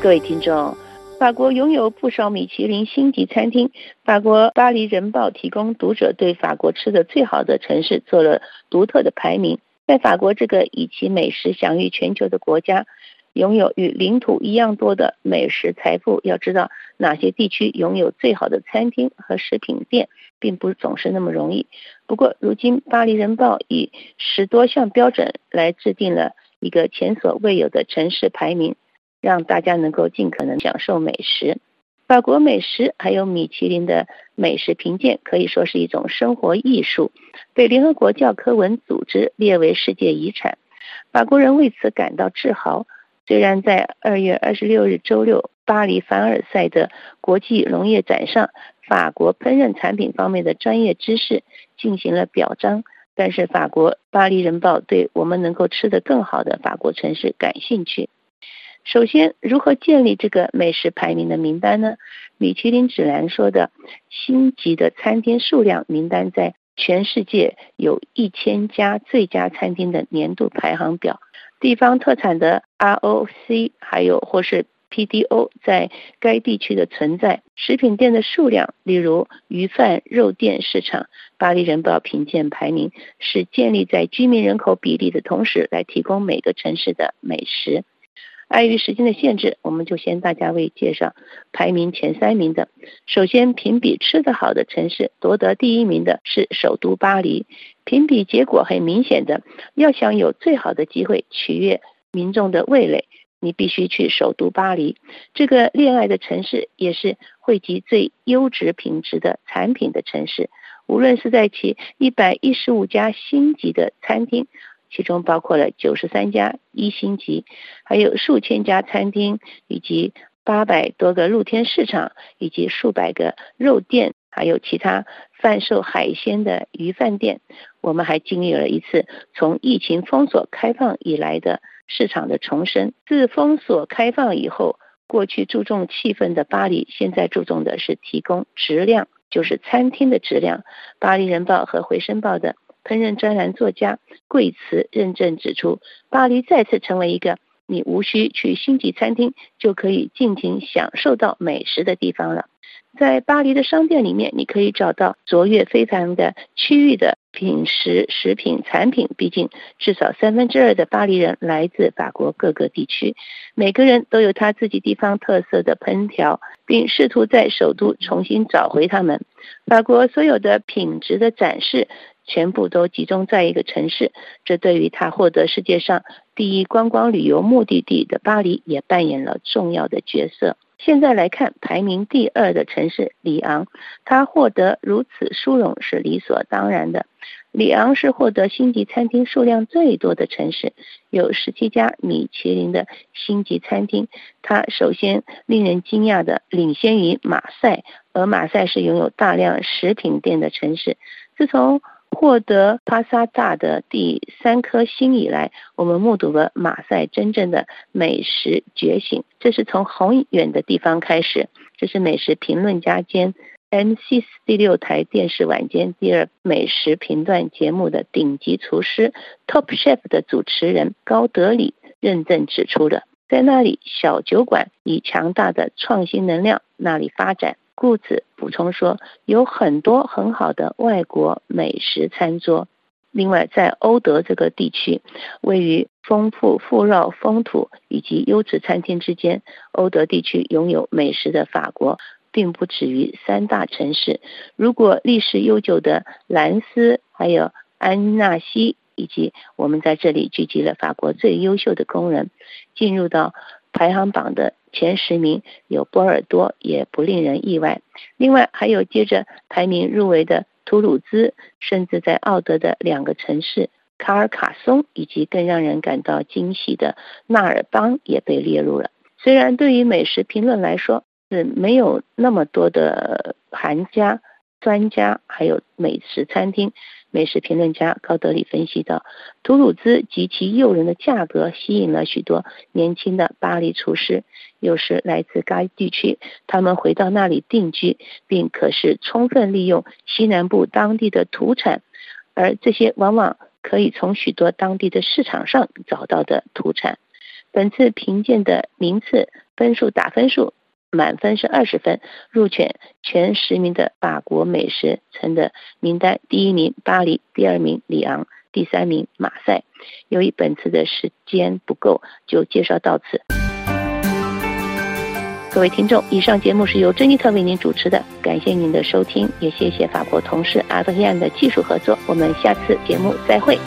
各位听众，法国拥有不少米其林星级餐厅。法国《巴黎人报》提供读者对法国吃的最好的城市做了独特的排名。在法国这个以其美食享誉全球的国家，拥有与领土一样多的美食财富。要知道哪些地区拥有最好的餐厅和食品店，并不总是那么容易。不过，如今《巴黎人报》以十多项标准来制定了一个前所未有的城市排名。让大家能够尽可能享受美食。法国美食还有米其林的美食评鉴，可以说是一种生活艺术，被联合国教科文组织列为世界遗产。法国人为此感到自豪。虽然在二月二十六日周六，巴黎凡尔赛的国际农业展上，法国烹饪产品方面的专业知识进行了表彰，但是法国《巴黎人报》对我们能够吃得更好的法国城市感兴趣。首先，如何建立这个美食排名的名单呢？米其林指南说的星级的餐厅数量名单，在全世界有一千家最佳餐厅的年度排行表。地方特产的 ROC 还有或是 PDO 在该地区的存在，食品店的数量，例如鱼贩肉店市场。巴黎人报评鉴排名是建立在居民人口比例的同时，来提供每个城市的美食。碍于时间的限制，我们就先大家为介绍排名前三名的。首先，评比吃得好的城市，夺得第一名的是首都巴黎。评比结果很明显的，要想有最好的机会取悦民众的味蕾，你必须去首都巴黎。这个恋爱的城市，也是汇集最优质品质的产品的城市。无论是在其一百一十五家星级的餐厅。其中包括了九十三家一星级，还有数千家餐厅，以及八百多个露天市场，以及数百个肉店，还有其他贩售海鲜的鱼饭店。我们还经历了一次从疫情封锁开放以来的市场的重生。自封锁开放以后，过去注重气氛的巴黎，现在注重的是提供质量，就是餐厅的质量。巴黎人报和回声报的。烹饪专栏作家贵慈认证指出，巴黎再次成为一个你无需去星级餐厅就可以尽情享受到美食的地方了。在巴黎的商店里面，你可以找到卓越非凡的区域的品食食品产品。毕竟，至少三分之二的巴黎人来自法国各个地区，每个人都有他自己地方特色的烹调，并试图在首都重新找回他们。法国所有的品质的展示。全部都集中在一个城市，这对于他获得世界上第一观光旅游目的地的巴黎也扮演了重要的角色。现在来看，排名第二的城市里昂，它获得如此殊荣是理所当然的。里昂是获得星级餐厅数量最多的城市，有十七家米其林的星级餐厅。它首先令人惊讶的领先于马赛，而马赛是拥有大量食品店的城市。自从获得帕萨大的第三颗星以来，我们目睹了马赛真正的美食觉醒。这是从很远的地方开始。这是美食评论家兼 M6 第六台电视晚间第二美食评断节目的顶级厨师 Top Chef 的主持人高德里认证指出的。在那里，小酒馆以强大的创新能量那里发展。顾子补充说，有很多很好的外国美食餐桌。另外，在欧德这个地区，位于丰富富饶风土以及优质餐厅之间，欧德地区拥有美食的法国，并不止于三大城市。如果历史悠久的兰斯，还有安纳西，以及我们在这里聚集了法国最优秀的工人，进入到。排行榜的前十名有波尔多，也不令人意外。另外还有接着排名入围的图鲁兹，甚至在奥德的两个城市卡尔卡松，以及更让人感到惊喜的纳尔邦也被列入了。虽然对于美食评论来说是没有那么多的含家、专家，还有美食餐厅。美食评论家高德里分析到，图鲁兹及其诱人的价格吸引了许多年轻的巴黎厨师，有时来自该地区，他们回到那里定居，并可是充分利用西南部当地的土产，而这些往往可以从许多当地的市场上找到的土产。本次评鉴的名次分数打分数，满分是二十分。入选前十名的法国美食城的名单，第一名巴黎，第二名里昂，第三名马赛。由于本次的时间不够，就介绍到此。各位听众，以上节目是由珍妮特为您主持的，感谢您的收听，也谢谢法国同事阿德亚的技术合作。我们下次节目再会。